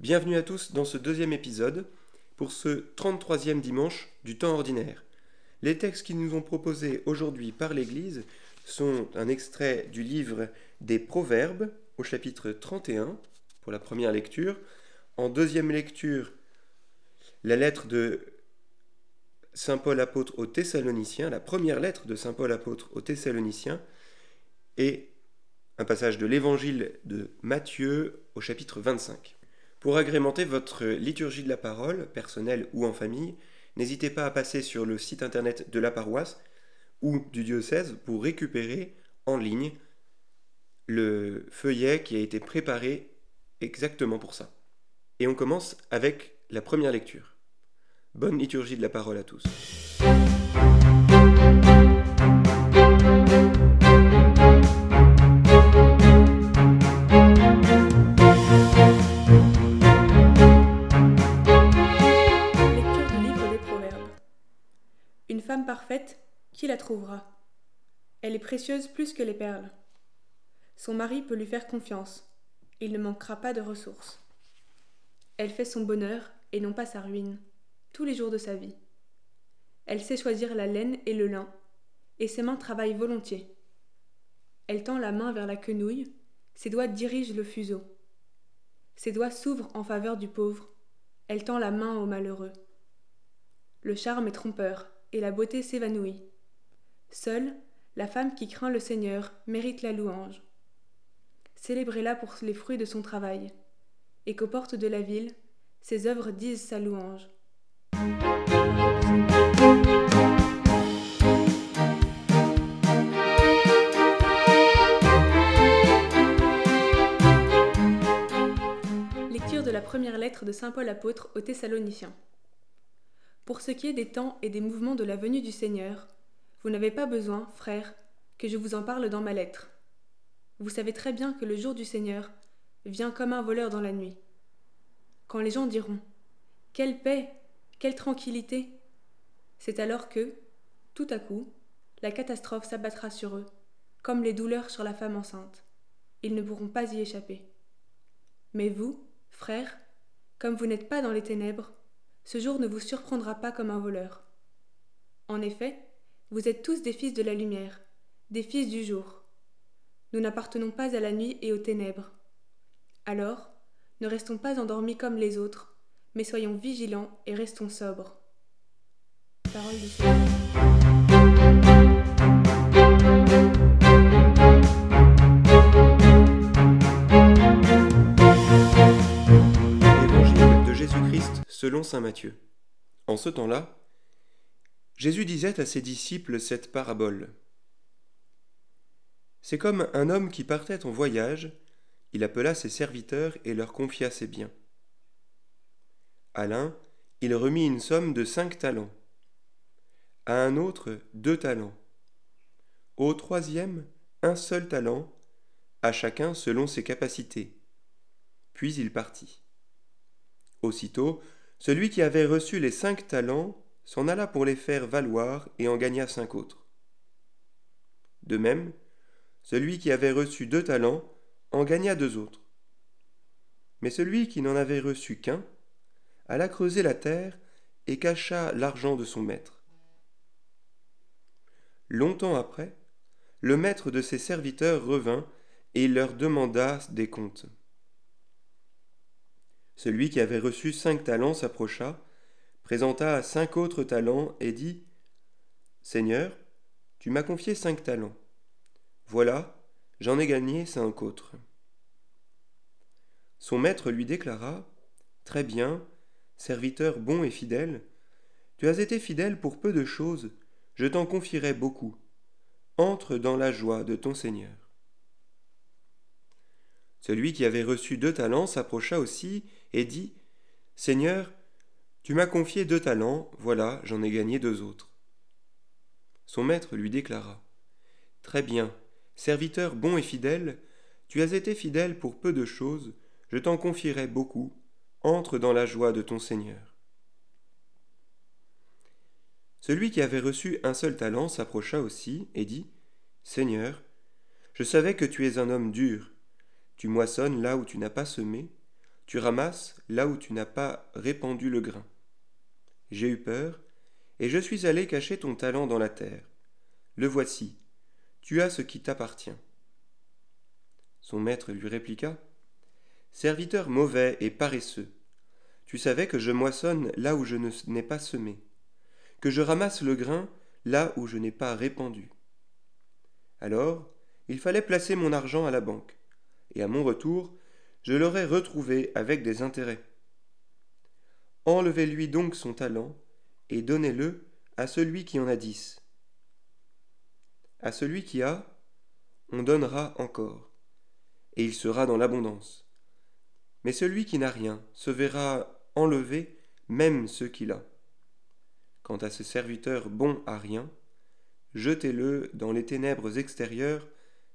Bienvenue à tous dans ce deuxième épisode pour ce 33e dimanche du temps ordinaire. Les textes qui nous ont proposés aujourd'hui par l'Église sont un extrait du livre des Proverbes au chapitre 31 pour la première lecture. En deuxième lecture, la lettre de Saint Paul apôtre aux Thessaloniciens, la première lettre de Saint Paul apôtre aux Thessaloniciens, et un passage de l'évangile de Matthieu au chapitre 25. Pour agrémenter votre liturgie de la parole, personnelle ou en famille, n'hésitez pas à passer sur le site internet de la paroisse ou du diocèse pour récupérer en ligne le feuillet qui a été préparé exactement pour ça. Et on commence avec la première lecture. Bonne liturgie de la parole à tous. Qui la trouvera? Elle est précieuse plus que les perles. Son mari peut lui faire confiance, il ne manquera pas de ressources. Elle fait son bonheur et non pas sa ruine, tous les jours de sa vie. Elle sait choisir la laine et le lin, et ses mains travaillent volontiers. Elle tend la main vers la quenouille, ses doigts dirigent le fuseau. Ses doigts s'ouvrent en faveur du pauvre, elle tend la main au malheureux. Le charme est trompeur, et la beauté s'évanouit. Seule, la femme qui craint le Seigneur mérite la louange. Célébrez-la pour les fruits de son travail, et qu'aux portes de la ville, ses œuvres disent sa louange. Lecture de la première lettre de Saint Paul apôtre aux Thessaloniciens. Pour ce qui est des temps et des mouvements de la venue du Seigneur, vous n'avez pas besoin, frères, que je vous en parle dans ma lettre. Vous savez très bien que le jour du Seigneur vient comme un voleur dans la nuit. Quand les gens diront Quelle paix, quelle tranquillité c'est alors que, tout à coup, la catastrophe s'abattra sur eux, comme les douleurs sur la femme enceinte. Ils ne pourront pas y échapper. Mais vous, frères, comme vous n'êtes pas dans les ténèbres, ce jour ne vous surprendra pas comme un voleur. En effet, vous êtes tous des fils de la lumière, des fils du jour. Nous n'appartenons pas à la nuit et aux ténèbres. Alors, ne restons pas endormis comme les autres, mais soyons vigilants et restons sobres. Parole du selon saint Matthieu. En ce temps-là, Jésus disait à ses disciples cette parabole. C'est comme un homme qui partait en voyage, il appela ses serviteurs et leur confia ses biens. À l'un, il remit une somme de cinq talents, à un autre deux talents, au troisième un seul talent, à chacun selon ses capacités. Puis il partit. Aussitôt, celui qui avait reçu les cinq talents s'en alla pour les faire valoir et en gagna cinq autres. De même, celui qui avait reçu deux talents en gagna deux autres. Mais celui qui n'en avait reçu qu'un alla creuser la terre et cacha l'argent de son maître. Longtemps après, le maître de ses serviteurs revint et leur demanda des comptes. Celui qui avait reçu cinq talents s'approcha, présenta cinq autres talents et dit Seigneur, tu m'as confié cinq talents. Voilà, j'en ai gagné cinq autres. Son maître lui déclara Très bien, serviteur bon et fidèle, tu as été fidèle pour peu de choses, je t'en confierai beaucoup. Entre dans la joie de ton Seigneur. Celui qui avait reçu deux talents s'approcha aussi et dit Seigneur, tu m'as confié deux talents, voilà, j'en ai gagné deux autres. Son maître lui déclara Très bien, serviteur bon et fidèle, tu as été fidèle pour peu de choses, je t'en confierai beaucoup, entre dans la joie de ton Seigneur. Celui qui avait reçu un seul talent s'approcha aussi et dit Seigneur, je savais que tu es un homme dur tu moissonnes là où tu n'as pas semé, tu ramasses là où tu n'as pas répandu le grain. J'ai eu peur, et je suis allé cacher ton talent dans la terre. Le voici, tu as ce qui t'appartient. Son maître lui répliqua. Serviteur mauvais et paresseux, tu savais que je moissonne là où je n'ai pas semé, que je ramasse le grain là où je n'ai pas répandu. Alors, il fallait placer mon argent à la banque, et à mon retour, je l'aurais retrouvé avec des intérêts. Enlevez-lui donc son talent, et donnez-le à celui qui en a dix. À celui qui a, on donnera encore, et il sera dans l'abondance. Mais celui qui n'a rien se verra enlever même ce qu'il a. Quant à ce serviteur bon à rien, jetez-le dans les ténèbres extérieures,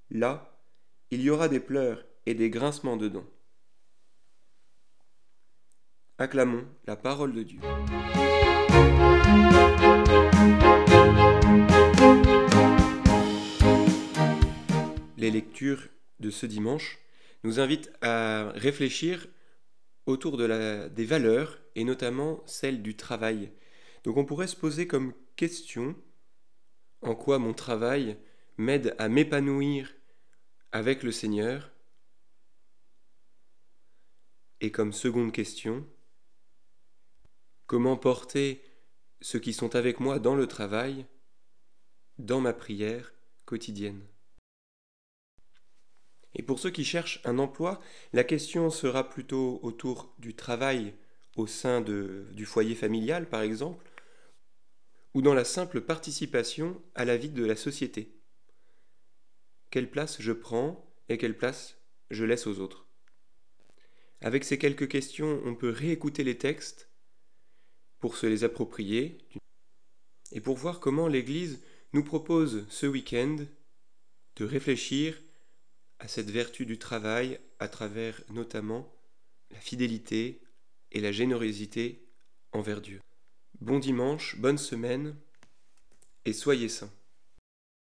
là, il y aura des pleurs et des grincements de dents. Acclamons la parole de Dieu. Les lectures de ce dimanche nous invitent à réfléchir autour des valeurs et notamment celle du travail. Donc on pourrait se poser comme question en quoi mon travail m'aide à m'épanouir avec le Seigneur? Et comme seconde question, comment porter ceux qui sont avec moi dans le travail, dans ma prière quotidienne. Et pour ceux qui cherchent un emploi, la question sera plutôt autour du travail au sein du foyer familial, par exemple, ou dans la simple participation à la vie de la société. Quelle place je prends et quelle place je laisse aux autres? Avec ces quelques questions, on peut réécouter les textes pour se les approprier et pour voir comment l'Église nous propose ce week-end de réfléchir à cette vertu du travail à travers notamment la fidélité et la générosité envers Dieu. Bon dimanche, bonne semaine et soyez saints.